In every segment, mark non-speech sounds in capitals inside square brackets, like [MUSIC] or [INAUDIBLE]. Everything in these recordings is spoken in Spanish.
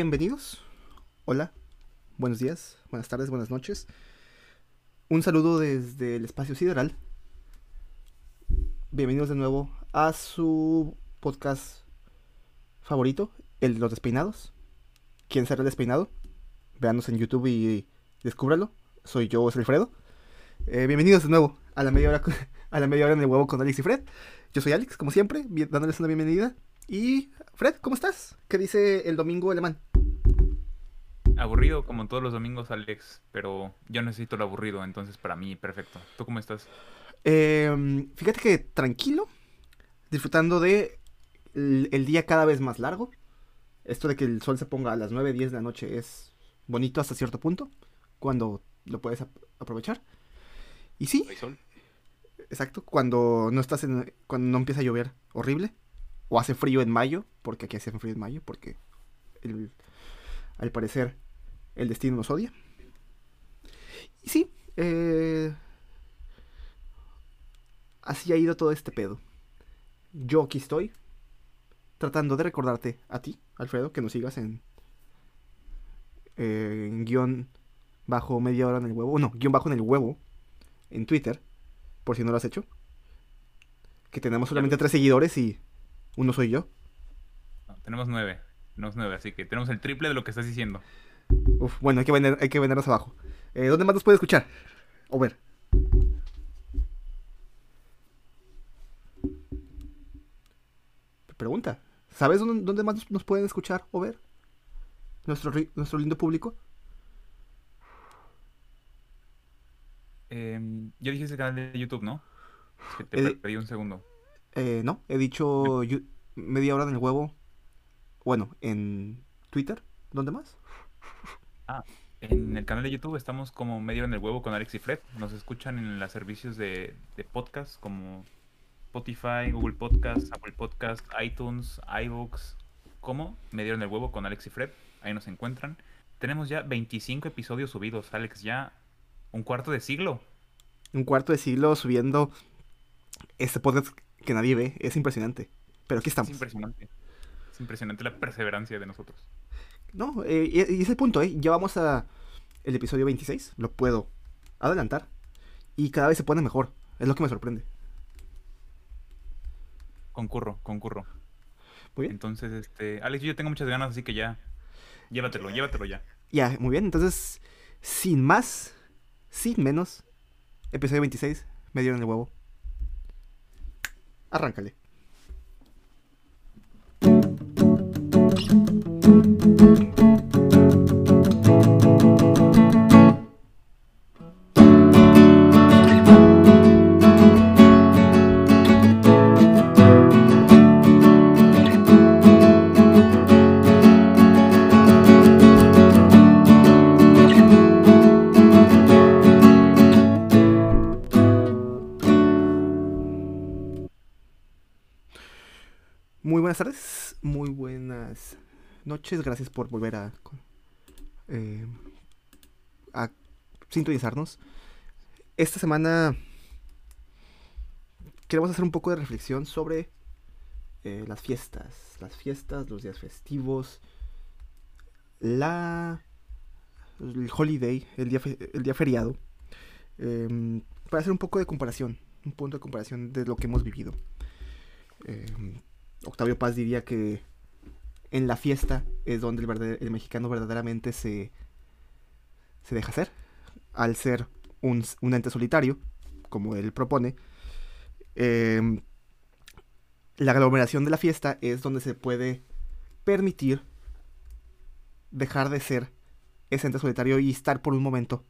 Bienvenidos. Hola. Buenos días, buenas tardes, buenas noches. Un saludo desde el espacio sideral. Bienvenidos de nuevo a su podcast favorito, el de los despeinados. ¿Quién será el despeinado? Véanos en YouTube y descúbralo. Soy yo, soy Alfredo. Eh, bienvenidos de nuevo a la media hora [LAUGHS] a la media hora en el huevo con Alex y Fred. Yo soy Alex, como siempre, dándoles una bienvenida. Y Fred, ¿cómo estás? ¿Qué dice el domingo alemán? Aburrido como todos los domingos, Alex, pero yo necesito lo aburrido, entonces para mí perfecto. ¿Tú cómo estás? Em, fíjate que tranquilo, disfrutando de el, día cada vez más largo. Esto de que el sol se ponga a las 9, 10 de la noche es bonito hasta cierto punto, cuando lo puedes aprovechar. Y sí, ¿Hay sol? exacto, cuando no estás en, cuando no empieza a llover horrible o hace frío en mayo, porque aquí hace frío en mayo, porque al parecer el destino nos odia. Y sí, eh, así ha ido todo este pedo. Yo aquí estoy, tratando de recordarte a ti, Alfredo, que nos sigas en, en guion bajo media hora en el huevo, no, guion bajo en el huevo, en Twitter, por si no lo has hecho. Que tenemos solamente tres seguidores y uno soy yo. tenemos nueve. Tenemos nueve, así que tenemos el triple de lo que estás diciendo. Uf, bueno, hay que, vender, hay que vendernos abajo. Eh, ¿Dónde más nos puede escuchar? O ver. Pregunta. ¿Sabes dónde, más nos pueden escuchar o ver? Nuestro, nuestro lindo público. Eh, ya dijiste el canal de YouTube, ¿no? que te pedí un segundo. Eh, no, he dicho media hora en el huevo. Bueno, en Twitter. ¿Dónde más? Ah, en el canal de YouTube estamos como media hora en el huevo con Alex y Fred. Nos escuchan en los servicios de, podcast como Spotify, Google Podcast, Apple Podcast, iTunes, iBooks, como media hora en el huevo con Alex y Fred. Ahí nos encuentran. Tenemos ya 25 episodios subidos, Alex, ya un cuarto de siglo. Un cuarto de siglo subiendo este podcast que nadie ve. Es impresionante. Pero aquí estamos. Es impresionante. Es impresionante la perseverancia de nosotros. No, eh, y, ese punto, ¿eh? Ya vamos a el episodio 26. Lo puedo adelantar. Y cada vez se pone mejor. Es lo que me sorprende. Concurro, concurro. Muy bien. Entonces, este, Alex, yo tengo muchas ganas, así que ya. Llévatelo, llévatelo ya. Ya, muy bien. Entonces, sin más, sin menos, episodio 26, me dieron el huevo. Arráncale. Buenas noches, gracias por volver a, eh, sintonizarnos. Esta semana queremos hacer un poco de reflexión sobre eh, las fiestas, las fiestas, los días festivos, la el holiday, el día, el día feriado, em, para hacer un poco de comparación, un punto de comparación de lo que hemos vivido. Em, Octavio Paz diría que en la fiesta es donde el, mexicano verdaderamente se, se deja hacer. Al ser un, ente solitario, como él propone, em, la aglomeración de la fiesta es donde se puede permitir dejar de ser ese ente solitario y estar por un momento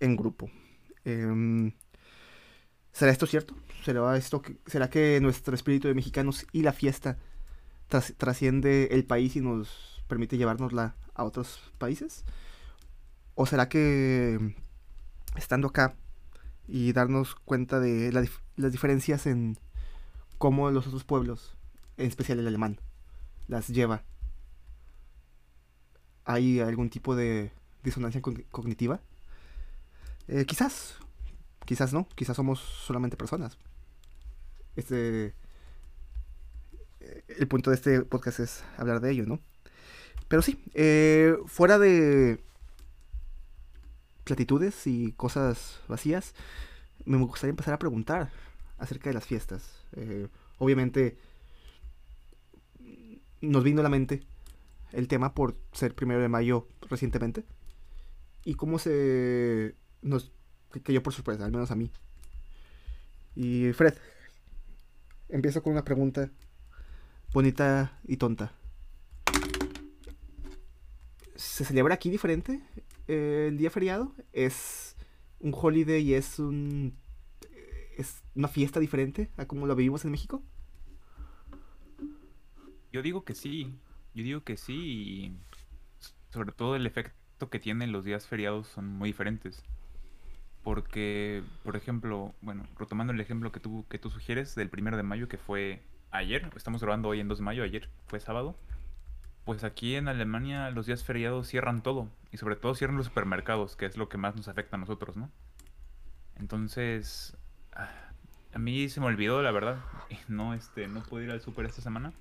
en grupo. Em, ¿Será esto cierto? ¿Será, esto que, ¿Será que nuestro espíritu de mexicanos y la fiesta trasciende el país y nos permite llevárnosla a otros países? ¿O será que estando acá y darnos cuenta de las diferencias en cómo los otros pueblos, en especial el alemán, las lleva? ¿Hay algún tipo de disonancia cognitiva? Eh, quizás, Quizás no, quizás somos solamente personas. Este. El punto de este podcast es hablar de ello, ¿no? Pero sí, eh, fuera de platitudes y cosas vacías, me gustaría empezar a preguntar acerca de las fiestas. Eh, obviamente nos vino a la mente el tema por ser primero de mayo recientemente y cómo se nos cayó por sorpresa, al menos a mí. Y Fred, empiezo con una pregunta bonita y tonta. ¿Se celebra aquí diferente eh, el día feriado? ¿Es un holiday y es un es una fiesta diferente a como lo vivimos en México? Yo digo que sí. Yo digo que sí y sobre todo el efecto que tienen los días feriados son muy diferentes. Porque, por ejemplo, bueno, retomando el ejemplo que tú, que tú sugieres del primero de mayo, que fue ayer, estamos grabando hoy en 2 de mayo, ayer fue sábado, pues aquí en Alemania los días feriados cierran todo, y sobre todo cierran los supermercados, que es lo que más nos afecta a nosotros, ¿no? Entonces, ah, a mí se me olvidó, la verdad, no, este, no pude ir al super esta semana,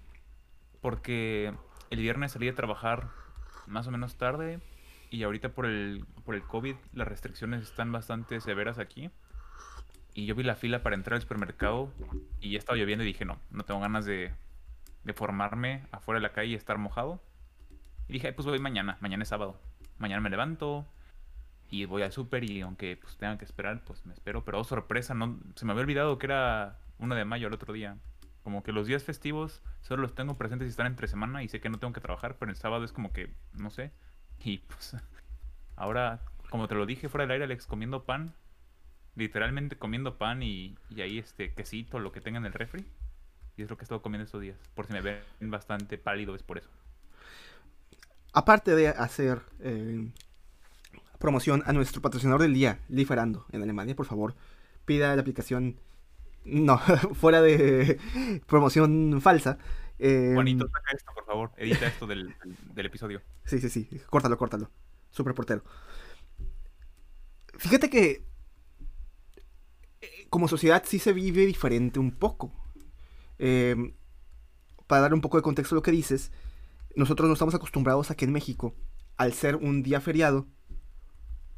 porque el viernes salí a trabajar más o menos tarde, y ahorita por el, por el COVID las restricciones están bastante severas aquí. Y yo vi la fila para entrar al supermercado y ya estaba lloviendo y dije, no, no tengo ganas de, de formarme afuera de la calle y estar mojado. Y dije, pues voy mañana, mañana es sábado. Mañana me levanto y voy al súper y aunque pues tenga que esperar, pues me espero. Pero oh, sorpresa, no, se me había olvidado que era 1 de mayo el otro día. Como que los días festivos solo los tengo presentes si están entre semana y sé que no tengo que trabajar, pero el sábado es como que, no sé, y pues [LAUGHS] ahora, como te lo dije fuera del aire, Alex, comiendo pan, literalmente comiendo pan y, ahí este quesito, lo que tenga en el refri. Y es lo que he estado comiendo estos días. Por si me ven bastante pálido, es por eso. Aparte de hacer eh, promoción a nuestro patrocinador del día, Liferando, en Alemania, por favor, pida la aplicación. No, [LAUGHS] fuera de promoción falsa. Eh, Juanito, saca esto, por favor. Edita esto del, episodio. Sí, sí, sí. Córtalo, córtalo. Super portero. Fíjate que como sociedad sí se vive diferente un poco. Em, para dar un poco de contexto a lo que dices, nosotros no estamos acostumbrados a que en México, al ser un día feriado,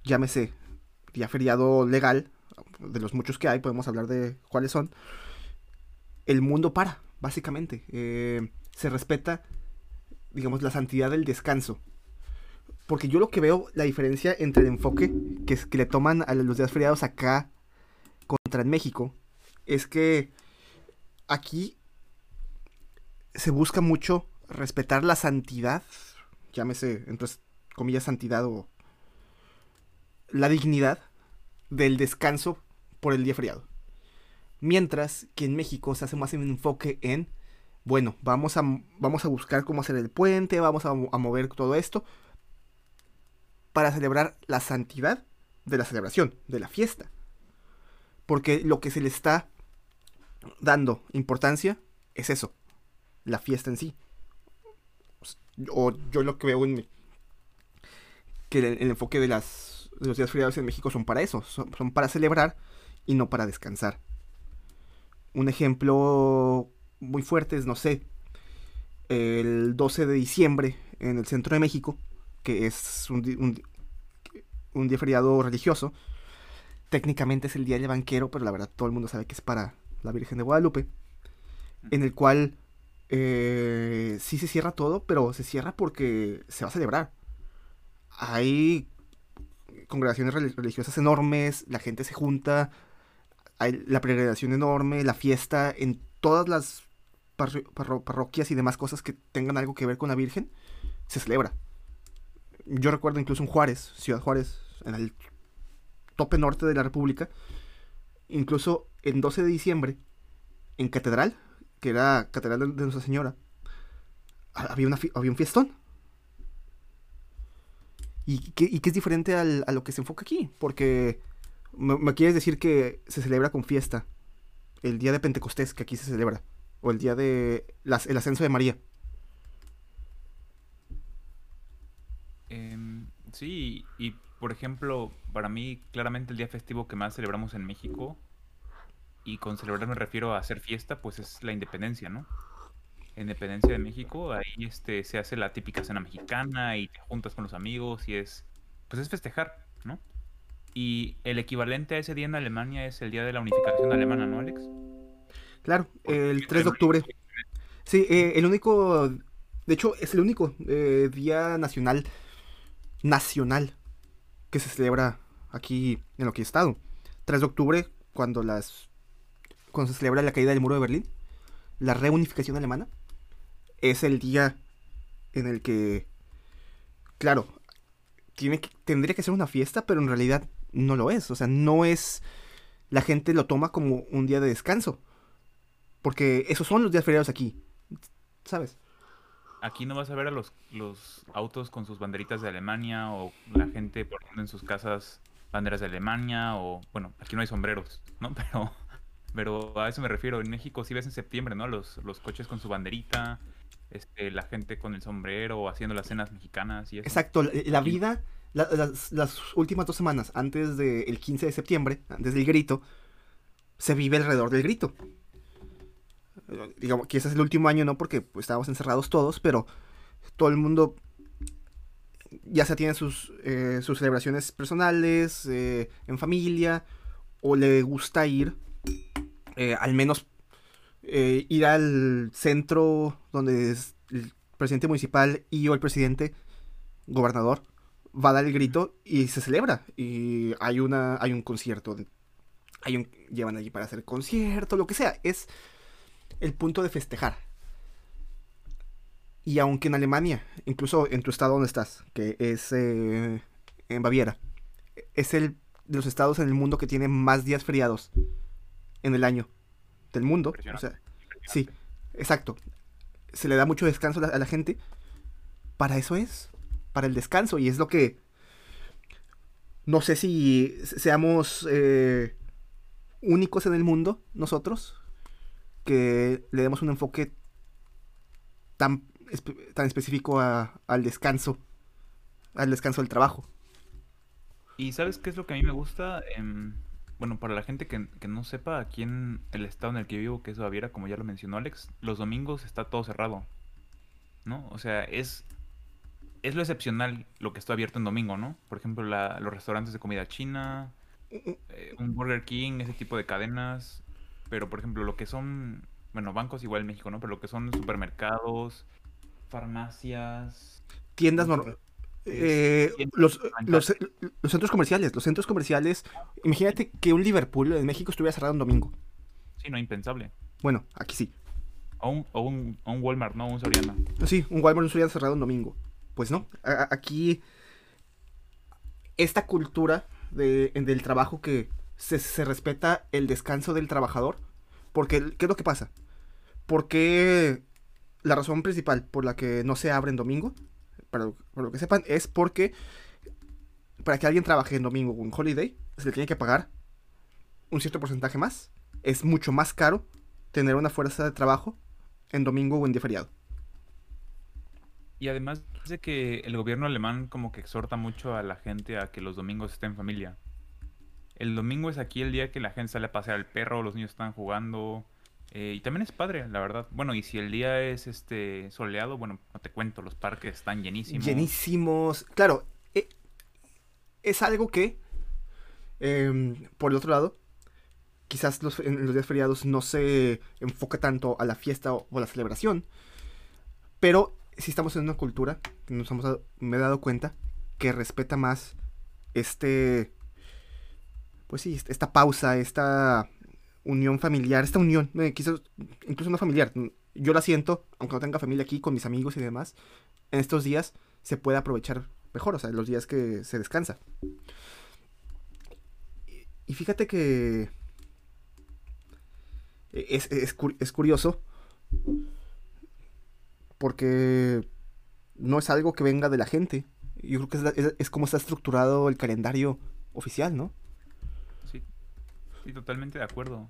llámese día feriado legal, de los muchos que hay, podemos hablar de cuáles son, el mundo para básicamente. Eh, se respeta, digamos, la santidad del descanso. Porque yo lo que veo, la diferencia entre el enfoque que, que le toman a los días feriados acá contra en México, es que aquí se busca mucho respetar la santidad, llámese, entonces, comillas, santidad o la dignidad del descanso por el día feriado. Mientras que en México se hace más un enfoque en, bueno, vamos a, vamos a buscar cómo hacer el puente, vamos a, a mover todo esto para celebrar la santidad de la celebración, de la fiesta. Porque lo que se le está dando importancia es eso, la fiesta en sí. O yo lo que veo en que el, enfoque de, las, de los días feriados en México son para eso, son para celebrar y no para descansar. Un ejemplo muy fuerte es, no sé, el 12 de diciembre en el centro de México, que es un, un, día feriado religioso. Técnicamente es el día del banquero, pero la verdad todo el mundo sabe que es para la Virgen de Guadalupe. En el cual eh, sí se cierra todo, pero se cierra porque se va a celebrar. Hay congregaciones religiosas enormes, la gente se junta, hay la peregrinación enorme, la fiesta en todas las parroquias y demás cosas que tengan algo que ver con la Virgen, se celebra. Yo recuerdo incluso en Juárez, Ciudad Juárez, en el tope norte de la República, incluso en 12 de diciembre, en Catedral, que era Catedral de, Nuestra Señora, había, una, había un fiestón. Y que, y es diferente a lo que se enfoca aquí, porque me, quieres decir que se celebra con fiesta el día de Pentecostés, que aquí se celebra, o el día de el ascenso de María. Em, sí, y por ejemplo, para mí claramente el día festivo que más celebramos en México, y con celebrar me refiero a hacer fiesta, pues es la independencia, ¿no? independencia de México, ahí este, se hace la típica cena mexicana y te juntas con los amigos y es, pues es festejar, ¿no? Y el equivalente a ese día en Alemania es el día de la unificación alemana, ¿no, Alex? Claro, el 3 de octubre. Sí, eh, el único, de hecho, es el único eh, día nacional, nacional, que se celebra aquí en lo que he estado. 3 de octubre, cuando las, cuando se celebra la caída del muro de Berlín, la reunificación alemana, es el día en el que, claro, tiene que, tendría que ser una fiesta, pero en realidad no lo es. O sea, no es, la gente lo toma como un día de descanso. Porque esos son los días feriados aquí. ¿Sabes? Aquí no vas a ver a los, los autos con sus banderitas de Alemania o la gente poniendo en sus casas banderas de Alemania o, bueno, aquí no hay sombreros, ¿no? [LAUGHS] Pero, pero a eso me refiero. En México sí ves en septiembre, ¿no? Los, los coches con su banderita, este, la gente con el sombrero haciendo las cenas mexicanas y eso. Exacto, la, vida, las, las, últimas dos semanas antes del 15 de septiembre, antes del grito, se vive alrededor del grito digamos, ese es el último año, no porque pues, estábamos encerrados todos, pero todo el mundo ya se tiene sus, eh, sus celebraciones personales, eh, en familia, o le gusta ir, eh, al menos ir al centro donde el presidente municipal y o el presidente gobernador va a dar el grito y se celebra. Y hay una hay un concierto hay un llevan allí para hacer concierto lo que sea. Es el punto de festejar. Y aunque en Alemania, incluso en tu estado donde estás, que es eh, en Baviera, es el de los estados en el mundo que tiene más días feriados en el año del mundo. O sea, sí, exacto. Se le da mucho descanso a la, gente. Para eso es, para el descanso. Y es lo que... No sé si seamos eh, únicos en el mundo, nosotros, que le demos un enfoque tan, tan específico al descanso, al descanso del trabajo. ¿Y sabes qué es lo que a mí me gusta? Em, bueno, para la gente que, no sepa, aquí en el estado en el que vivo, que es Baviera, como ya lo mencionó Alex, los domingos está todo cerrado, ¿no? O sea, es, es lo excepcional lo que está abierto en domingo, ¿no? Por ejemplo, los restaurantes de comida china, mm, mm. Eh, un Burger King, ese tipo de cadenas, pero por ejemplo, lo que son, bueno, bancos igual en México, ¿no? Pero lo que son supermercados, farmacias. Tiendas normales. Eh, los, los, centros comerciales, los centros comerciales. Imagínate que un Liverpool en México estuviera cerrado un domingo. Sí, no, impensable. Bueno, aquí sí. O un, o un, un Walmart, ¿no? Un Soriana. Sí, un Walmart, un Soriana cerrado un domingo. Pues no, aquí esta cultura de, del trabajo que se, respeta el descanso del trabajador. Porque, ¿qué es lo que pasa? Porque la razón principal por la que no se abre en domingo, para, lo que sepan, es porque para que alguien trabaje en domingo o en holiday, se le tiene que pagar un cierto porcentaje más. Es mucho más caro tener una fuerza de trabajo en domingo o en día feriado. Y además de que el gobierno alemán como que exhorta mucho a la gente a que los domingos estén en familia. El domingo es aquí el día que la gente sale a pasear al perro, los niños están jugando. Eh, y también es padre, la verdad. Bueno, y si el día es este soleado, bueno, no te cuento, los parques están llenísimos. Llenísimos. Claro, eh, es algo que, em, por el otro lado, quizás los, en los días feriados no se enfoca tanto a la fiesta o, a la celebración. Pero si estamos en una cultura, nos hemos me he dado cuenta, que respeta más este pues sí, esta pausa, esta unión familiar, esta unión, eh, quizás incluso no familiar, yo la siento, aunque no tenga familia aquí con mis amigos y demás, en estos días se puede aprovechar mejor, o sea, los días que se descansa. Y fíjate que es, es curioso porque no es algo que venga de la gente. Yo creo que es, es como está estructurado el calendario oficial, ¿no? Sí, totalmente de acuerdo.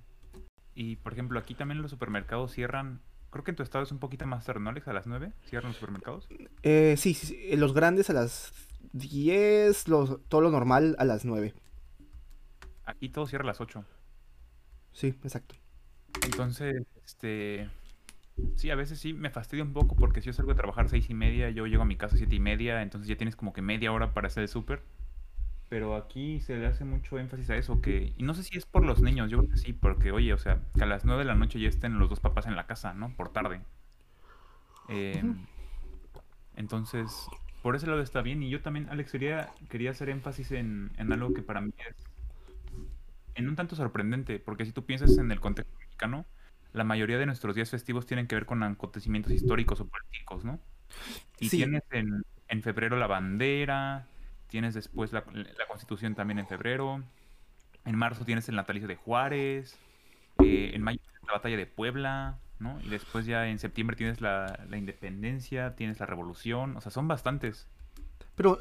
Y por ejemplo, aquí también los supermercados cierran. Creo que en tu estado es un poquito más tarde, ¿no, Alex? A las 9 cierran los supermercados. Eh, sí, sí, sí, los grandes a las 10, los, todo lo normal a las 9. Aquí todo cierra a las 8. Sí, exacto. Entonces, este. Sí, a veces sí me fastidia un poco porque si yo salgo a trabajar seis y media, yo llego a mi casa siete y media, entonces ya tienes como que media hora para hacer el súper. Pero aquí se le hace mucho énfasis a eso, que... Y no sé si es por los niños, yo creo que sí, porque oye, o sea, que a las nueve de la noche ya estén los dos papás en la casa, ¿no? Por tarde. Em, entonces, por ese lado está bien. Y yo también, Alex, quería, quería hacer énfasis en, en algo que para mí es en un tanto sorprendente, porque si tú piensas en el contexto mexicano, la mayoría de nuestros días festivos tienen que ver con acontecimientos históricos o políticos, ¿no? Y Sí, tienes en, en febrero la bandera, tienes después la, Constitución también en febrero, en marzo tienes el natalicio de Juárez, eh, en mayo tienes la batalla de Puebla, ¿no? Y después ya en septiembre tienes la, independencia, tienes la revolución, o sea, son bastantes. pero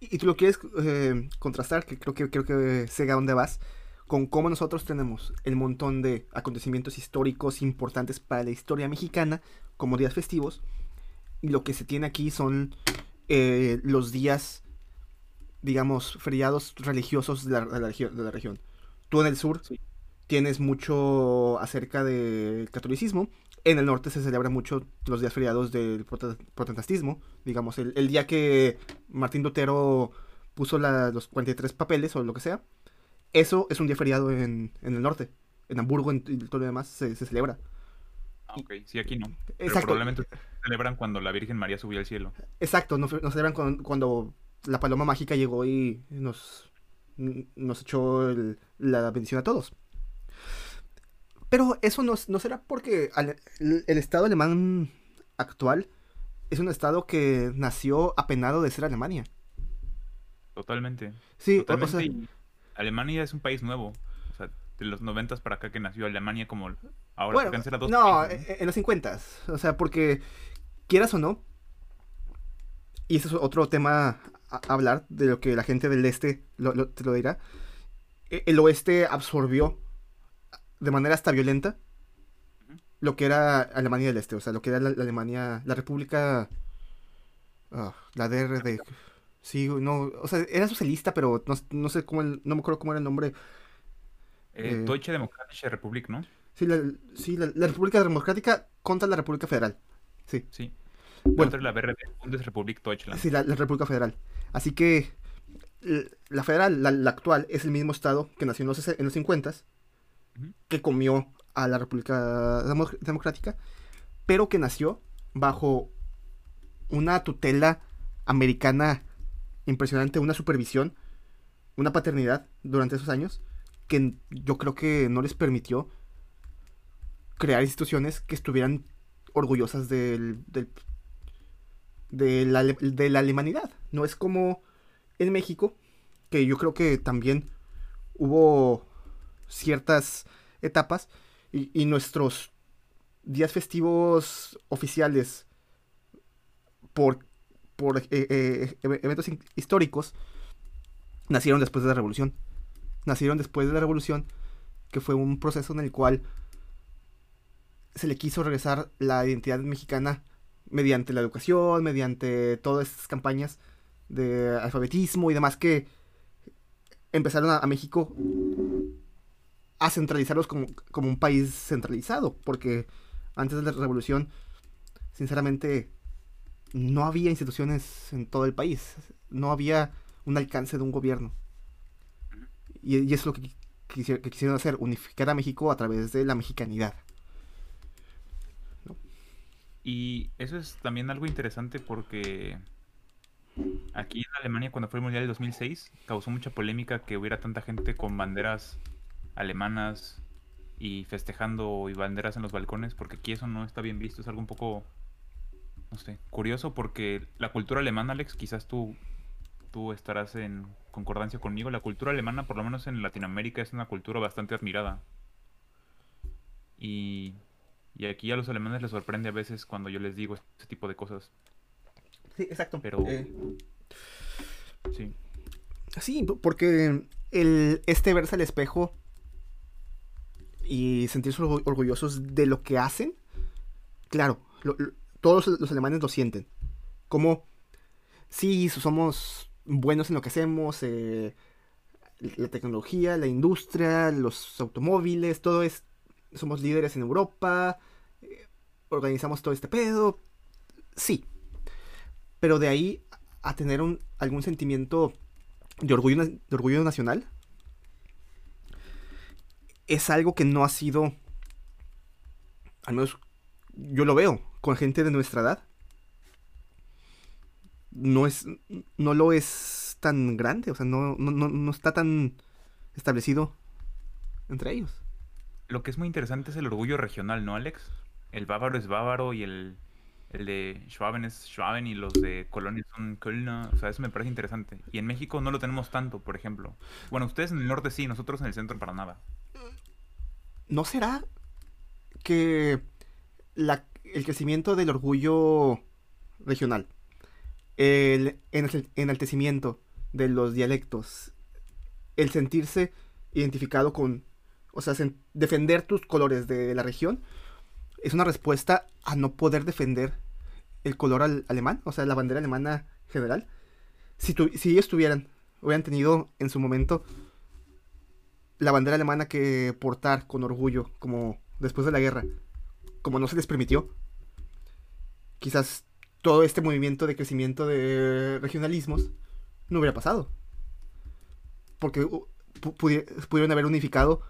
y y tú lo quieres eh, contrastar, que creo que creo que sé a dónde vas, con cómo nosotros tenemos el montón de acontecimientos históricos importantes para la historia mexicana, como días festivos, y lo que se tiene aquí son eh, los días, digamos, feriados religiosos de la, de la regio- de la región. Tú en el sur Sí. tienes mucho acerca del catolicismo. En el norte se celebra mucho los días feriados del prote- protestantismo. Digamos, el, el día que Martín Lutero puso la- los 43 papeles o lo que sea. Eso es un día feriado en, en el norte. En Hamburgo en- y todo lo demás se, se celebra. Ah, ok, sí, aquí no. Pero Exacto, probablemente celebran cuando la Virgen María subió al cielo. exacto. Nos, nos celebran cuando, cuando la paloma mágica llegó y nos, nos echó el- la bendición a todos. Pero eso no, no será porque el, el Estado alemán actual es un Estado que nació apenado de ser Alemania. Totalmente. Sí, o, o Totalmente. sea, y Alemania es un país nuevo. O sea, de los noventas para acá que nació Alemania como ahora bueno, dos no, países, en los 50. O sea, porque quieras o no, y eso es otro tema a hablar de lo que la gente del este lo- lo- te lo dirá. e- El oeste absorbió de manera hasta violenta lo que era Alemania del Este, o sea, lo que era la, la Alemania, la República, ah, la DRD. Sí, no, o sea, era socialista, pero no, no sé cómo, el- no me acuerdo cómo era el nombre. Eh, eh, Deutsche Demokratische Republik, ¿no? Sí, la, sí, la, la República Democrática contra la República Federal. Sí, Sí. Bueno. La BRD, Bundesrepublik Deutschland. sí, la, la República Federal. Así que la federal, la, la actual, es el mismo estado que nació en los, en los 50 Ujú. que comió a la República Demo- Democrática, pero que nació bajo una tutela americana impresionante, una supervisión, una paternidad durante esos años, que yo creo que no les permitió crear instituciones que estuvieran orgullosas del, del- de, la, de la alemanidad. No es como en México, que yo creo que también hubo ciertas etapas y, nuestros días festivos oficiales por, por eh, eh, eve- eventos históricos nacieron después de la revolución. Nacieron después de la revolución, que fue un proceso en el cual se le quiso regresar la identidad mexicana mediante la educación, mediante todas estas campañas de alfabetismo y demás que empezaron a, a México a centralizarlos como, como un país centralizado, porque antes de la revolución, sinceramente, no había instituciones en todo el país, no había un alcance de un gobierno. Y, y es lo que, que quisieron hacer, unificar a México a través de la mexicanidad. Y eso es también algo interesante porque aquí en Alemania cuando fue el Mundial del 2006 causó mucha polémica que hubiera tanta gente con banderas alemanas y festejando y banderas en los balcones porque aquí eso no está bien visto, es algo un poco, no sé, curioso porque la cultura alemana, Alex, quizás tú, tú estarás en concordancia conmigo, la cultura alemana por lo menos en Latinoamérica es una cultura bastante admirada. Y, y aquí a los alemanes les sorprende a veces cuando yo les digo ese tipo de cosas. Sí, exacto. Pero- Eh, Sí, Sí, porque el, este verse al espejo y sentirse orgu- orgullosos de lo que hacen, claro, lo- lo- todos los alemanes lo sienten. Como, sí, somos buenos en lo que hacemos, eh, la tecnología, la industria, los automóviles, todo es, somos líderes en Europa, eh, organizamos todo este pedo. Sí. Pero de ahí a tener un, algún sentimiento de orgullo, de orgullo nacional, es algo que no ha sido, al menos yo lo veo, con gente de nuestra edad. No es, no lo es tan grande, o sea, no, no, no está tan establecido entre ellos. Lo que es muy interesante es el orgullo regional, ¿no, Alex? El bávaro es bávaro y el, el de Schwaben es Schwaben y los de Colonia son Köln. O sea, eso me parece interesante. Y en México no lo tenemos tanto, por ejemplo. Bueno, ustedes en el norte sí, nosotros en el centro para nada. ¿No será que la, el crecimiento del orgullo regional, el enaltecimiento de los dialectos, el sentirse identificado con o sea, defender tus colores de la región es una respuesta a no poder defender el color alemán, o sea, la bandera alemana general. Si, si ellos tuvieran, hubieran tenido en su momento la bandera alemana que portar con orgullo, como después de la guerra, como no se les permitió, quizás todo este movimiento de crecimiento de regionalismos no hubiera pasado. Porque pudieron haber unificado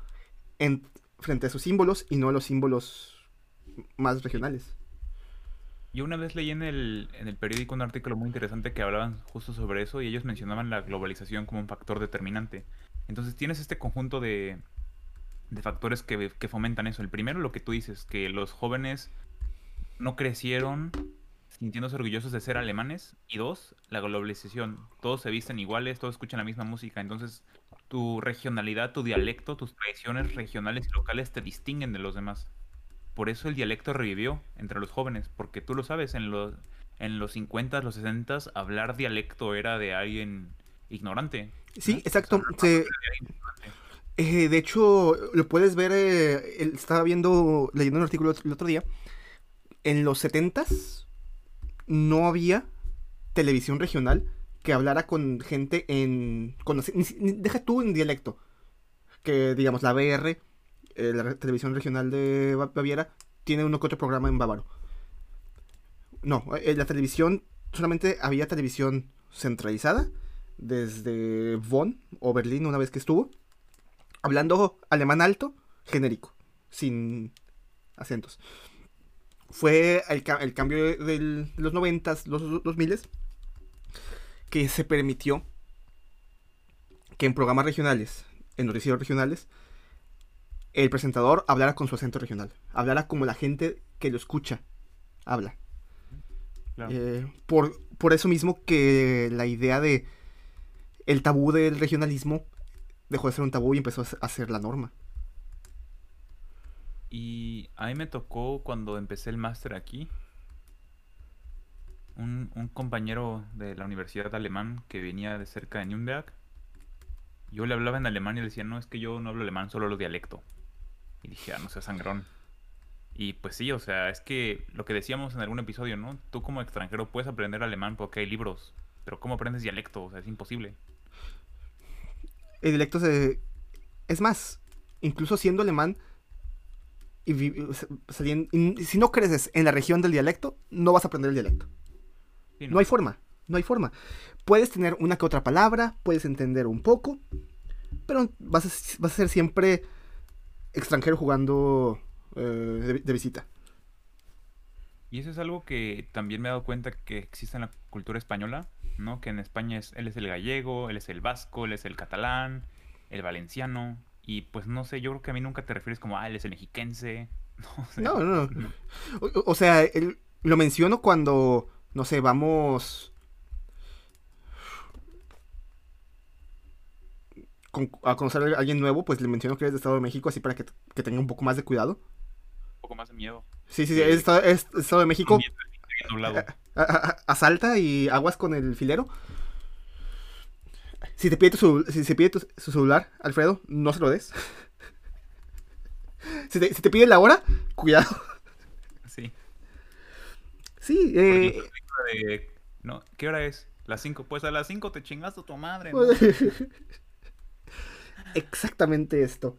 en, frente a sus símbolos y no a los símbolos más regionales. Yo una vez leí en el, en el periódico un artículo muy interesante que hablaban justo sobre eso y ellos mencionaban la globalización como un factor determinante. Entonces tienes este conjunto de, de factores que, que fomentan eso. El primero, lo que tú dices, que los jóvenes no crecieron sintiéndose orgullosos de ser alemanes. Y dos, la globalización. Todos se visten iguales, todos escuchan la misma música. Entonces tu regionalidad, tu dialecto, tus tradiciones regionales y locales te distinguen de los demás. Por eso el dialecto revivió entre los jóvenes, porque tú lo sabes, en los, en los 50, los 60, hablar dialecto era de alguien ignorante. Sí, exacto. Eh, de hecho, lo puedes ver, eh, estaba viendo, leyendo un artículo el otro día, en los 70 no había televisión regional que hablara con gente en... deja tú en dialecto. Que digamos, la BR, eh, la televisión regional de Baviera, tiene uno que otro programa en bávaro. No, eh, la televisión solamente había televisión centralizada desde Bonn o Berlín una vez que estuvo, hablando alemán alto, genérico, sin acentos. Fue el, cambio de los noventas, los, los miles, que se permitió que en programas regionales, en noticieros regionales, el presentador hablara con su acento regional, hablara como la gente que lo escucha habla. Eh, por, por eso mismo que la idea de el tabú del regionalismo dejó de ser un tabú y empezó a ser la norma. Y a mí me tocó cuando empecé el máster aquí, un, un, compañero de la universidad alemán que venía de cerca de Nürnberg. Yo le hablaba en alemán y le decía, no, es que yo no hablo alemán, solo lo dialecto. Y dije, ah, no sea sangrón. Y pues sí, o sea, es que lo que decíamos en algún episodio, ¿no? Tú como extranjero puedes aprender alemán porque hay libros, pero ¿cómo aprendes dialecto? O sea, es imposible. El dialecto se... Es más, incluso siendo alemán, y, si no creces en la región del dialecto, no vas a aprender el dialecto no. hay forma, no hay forma. Puedes tener una que otra palabra, puedes entender un poco, pero vas a, vas a ser siempre extranjero jugando eh, de, visita. Y eso es algo que también me he dado cuenta que existe en la cultura española, ¿no? Que en España es, él es el gallego, él es el vasco, él es el catalán, el valenciano. Y pues no sé, yo creo que a mí nunca te refieres como, ah, él es el mexiquense. [LAUGHS] No, no, no. O, sea, lo menciono cuando no sé, vamos a conocer a alguien nuevo, pues le menciono que eres de Estado de México, así para que, tenga un poco más de cuidado. Un poco más de miedo. Sí, sí, sí, es Estado, de México. Asalta y aguas con el filero. Si te pide su, si se pide su celular, Alfredo, no se lo des. [LAUGHS] si, te, si te pide la hora, cuidado. Sí. Eh, no, ¿qué hora es? Las 5. Pues a las 5 te chingaste tu madre. [LAUGHS] Exactamente esto.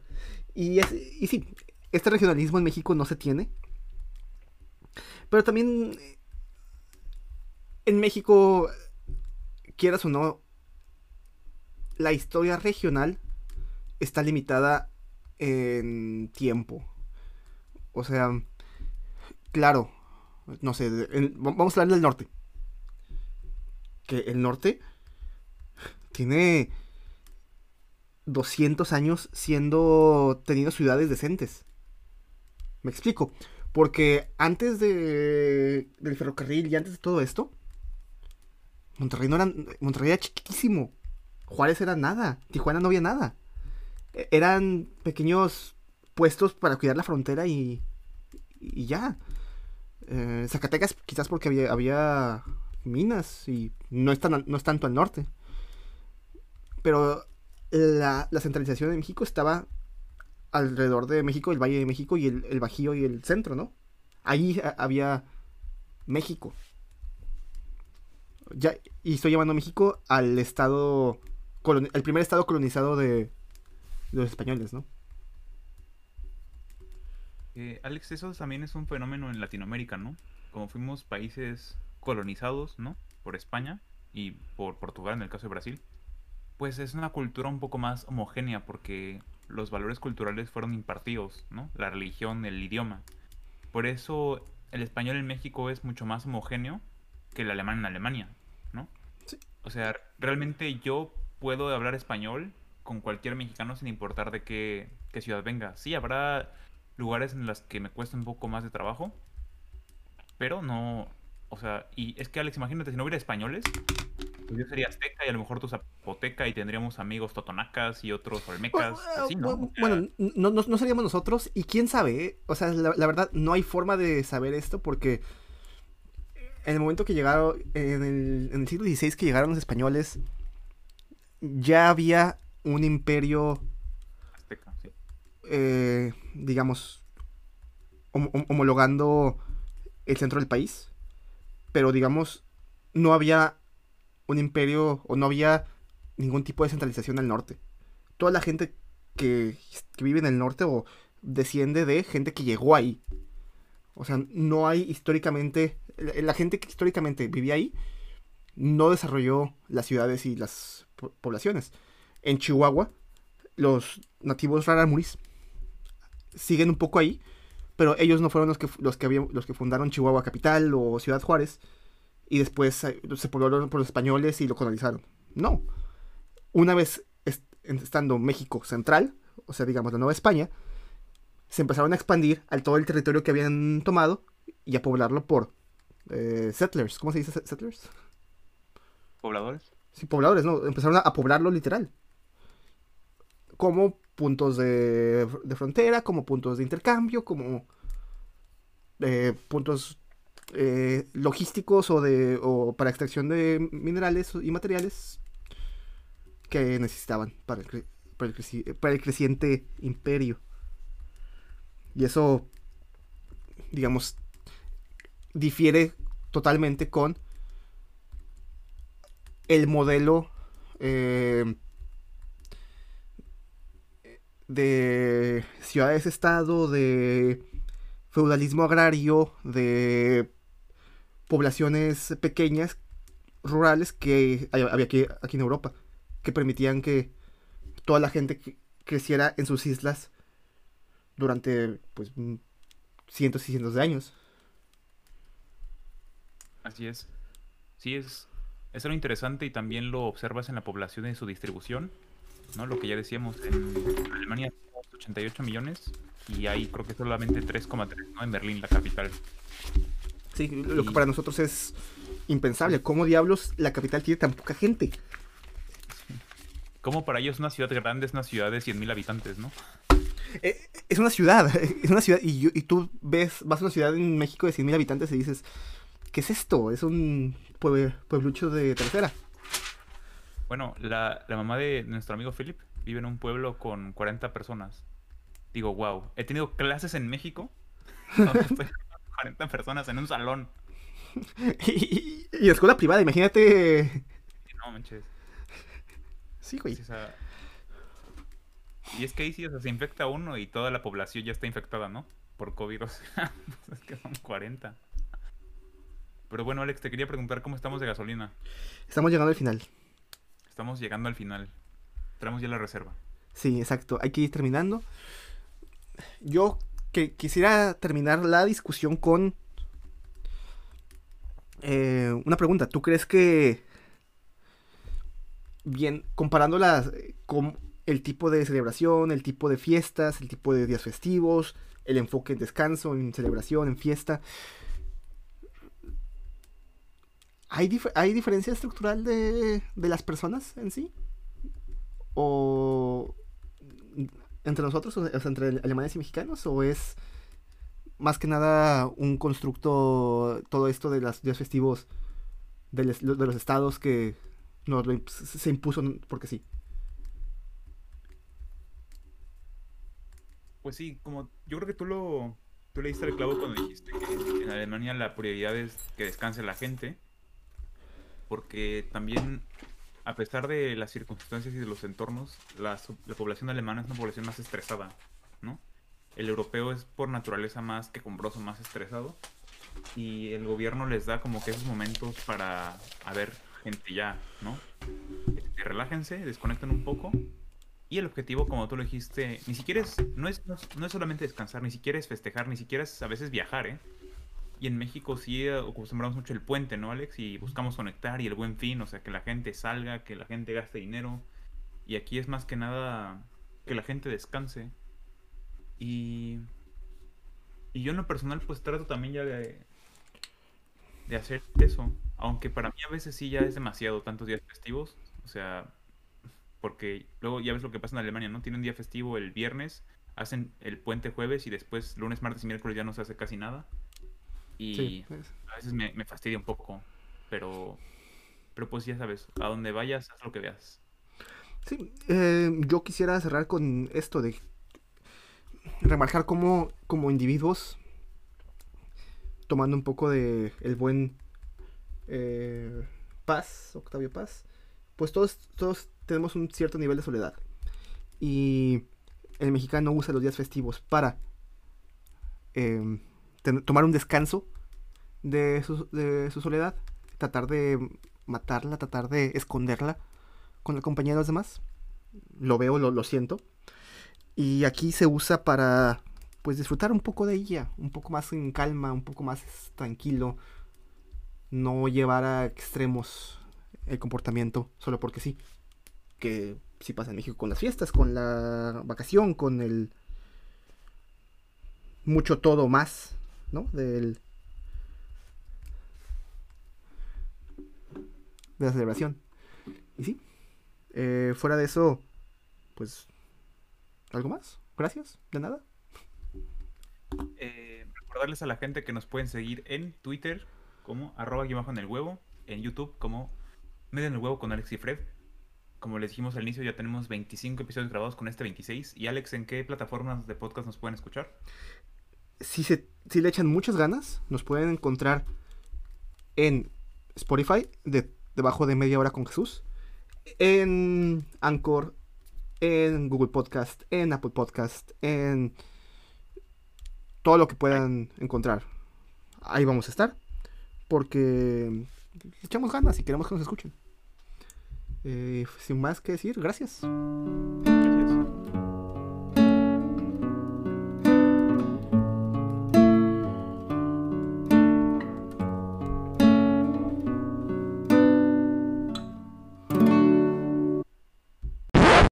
Y, y sí, este regionalismo en México no se tiene. Pero también en México, quieras o no, la historia regional está limitada en tiempo. O sea, claro, no sé, vamos a hablar del norte. Que el norte tiene 200 años siendo teniendo ciudades decentes. Me explico. Porque antes de, del ferrocarril y antes de todo esto, Monterrey no era, Monterrey era chiquísimo. Juárez era nada. Tijuana no había nada. E, eran pequeños puestos para cuidar la frontera y, y ya. Eh, Zacatecas quizás porque había, minas y no es, no es tanto al norte. Pero la, centralización de México estaba alrededor de México, el Valle de México y el, Bajío y el centro, ¿no? Ahí había México. Ya, y estoy llamando a México al estado, el primer estado colonizado de, de los españoles, ¿no? Eh, Alex, eso también es un fenómeno en Latinoamérica, ¿no? Como fuimos países colonizados, ¿no? Por España y por Portugal en el caso de Brasil, pues es una cultura un poco más homogénea porque los valores culturales fueron impartidos, ¿no? La religión, el idioma. Por eso el español en México es mucho más homogéneo que el alemán en Alemania, ¿no? Sí. O sea, realmente yo puedo hablar español con cualquier mexicano sin importar de qué, qué ciudad venga. Sí, habrá lugares en los que me cuesta un poco más de trabajo. Pero no. O sea, y es que Alex, imagínate, si no hubiera españoles, pues yo sería azteca y a lo mejor tú zapoteca y tendríamos amigos totonacas y otros olmecas. Bueno, ¿no? no, seríamos nosotros y quién sabe, ¿eh? o sea, la, verdad no hay forma de saber esto porque en el momento que llegaron, en el, en el siglo XVI que llegaron los españoles, ya había un imperio eh, digamos, homologando el centro del país, pero digamos, no había un imperio o no había ningún tipo de centralización al norte. Toda la gente que, vive en el norte o desciende de gente que llegó ahí. O sea, no hay históricamente, la, gente que históricamente vivía ahí no desarrolló las ciudades y las poblaciones. En Chihuahua, los nativos raramuris siguen un poco ahí, pero ellos no fueron los que, los que, los que fundaron Chihuahua Capital o Ciudad Juárez y después eh, se poblaron por los españoles y lo colonizaron. No. Una vez estando México central, o sea, digamos la Nueva España, se empezaron a expandir al todo el territorio que habían tomado y a poblarlo por eh, settlers. ¿Cómo se dice settlers? ¿Pobladores? Sí, pobladores, ¿no? Empezaron a poblarlo literal. Como puntos de, frontera, como puntos de intercambio, como eh, puntos eh, logísticos o, de, o para extracción de minerales y materiales que necesitaban para el, creciente imperio. Y eso, digamos, difiere totalmente con el modelo eh, de ciudades-estado, de feudalismo agrario, de poblaciones pequeñas, rurales, que había aquí, aquí en Europa, que permitían que toda la gente creciera en sus islas durante pues cientos y cientos de años. Así es. Sí, es, es lo interesante y también lo observas en la población y su distribución. ¿No? Lo que ya decíamos, en Alemania 88 millones y hay creo que solamente 3,3, ¿no? En Berlín, la capital. Sí, lo que para nosotros es impensable. ¿Cómo diablos la capital tiene tan poca gente? ¿Cómo para ellos una ciudad grande es una ciudad de 100.000 habitantes, no? Eh, es una ciudad, [LAUGHS] es una ciudad, y, y tú ves, vas a una ciudad en México de 100.000 habitantes y dices, ¿qué es esto? Es un pueblucho de tercera. Bueno, la, mamá de nuestro amigo Philip vive en un pueblo con 40 personas. Digo, wow. He tenido clases en México [LAUGHS] donde estoy 40 personas en un salón. y, [LAUGHS] y, escuela privada, imagínate. No, manches. Sí, güey. y es que ahí sí, o sea, se infecta uno y toda la población ya está infectada, ¿no? Por COVID, [LAUGHS] o sea, pues es que son 40. Pero bueno, Alex, te quería preguntar cómo estamos de gasolina. Estamos llegando al final. Estamos llegando al final. Traemos ya la reserva. Sí, exacto. Hay que ir terminando. Yo que quisiera terminar la discusión con eh, una pregunta. ¿Tú crees que, bien, comparándolas con el tipo de celebración, el tipo de fiestas, el tipo de días festivos, el enfoque en descanso, en celebración, en fiesta, ¿hay, ¿hay diferencia estructural de, de las personas en sí? ¿O entre nosotros, o sea, entre alemanes y mexicanos? ¿O es más que nada un constructo, todo esto de los días festivos de, los estados que nos se impuso porque sí. Pues sí, como yo creo que tú lo tú le diste el clavo cuando dijiste que en Alemania la prioridad es que descanse la gente, porque también a pesar de las circunstancias y de los entornos, la, la población alemana es una población más estresada, ¿no? el europeo es por naturaleza más quejumbroso, más estresado. Y el gobierno les da como que esos momentos para, a ver, gente ya, ¿no? Este, relájense, desconecten un poco. Y el objetivo, como tú lo dijiste, ni siquiera es no, es, no, es solamente descansar, ni siquiera es festejar, ni siquiera es a veces viajar, ¿eh? Y en México sí eh, acostumbramos mucho el puente, ¿no, Alex? Y buscamos conectar y el buen fin, o sea, que la gente salga, que la gente gaste dinero. Y aquí es más que nada que la gente descanse y, y yo en lo personal pues trato también ya de, de hacer eso. Aunque para mí a veces sí ya es demasiado tantos días festivos. O sea, porque luego ya ves lo que pasa en Alemania, ¿no? Tiene un día festivo el viernes, hacen el puente jueves y después lunes, martes y miércoles ya no se hace casi nada. Y a veces me, me, fastidia un poco. Pero, pero pues ya sabes, a donde vayas, haz lo que veas. Sí, eh, yo quisiera cerrar con esto de remarcar cómo como individuos, tomando un poco de el buen eh, Paz, Octavio Paz, pues todos, todos tenemos un cierto nivel de soledad. Y el mexicano usa los días festivos para em, tomar un descanso de su, soledad, tratar de matarla, tratar de esconderla con la compañía de los demás. Lo veo, lo, lo siento. Y aquí se usa para pues disfrutar un poco de ella, un poco más en calma, un poco más tranquilo, no llevar a extremos el comportamiento solo porque sí. Que sí pasa en México con las fiestas, con la vacación, con el mucho todo más, ¿no? Del de la celebración. Y sí, eh, fuera de eso, pues ¿Algo más? Gracias, de nada. Eh, recordarles a la gente que nos pueden seguir en Twitter como arroba bajo en el huevo, en YouTube como medio en el huevo con Alex y Fred. Como les dijimos al inicio, ya tenemos 25 episodios grabados con este 26. Y Alex, ¿en qué plataformas de podcast nos pueden escuchar? Si, se, si le echan muchas ganas, nos pueden encontrar en Spotify, de, debajo de media hora con Jesús, en Anchor, en Google Podcast, en Apple Podcast, en todo lo que puedan encontrar. Ahí vamos a estar. Porque echamos ganas y queremos que nos escuchen. Eh, sin más que decir, gracias. Gracias.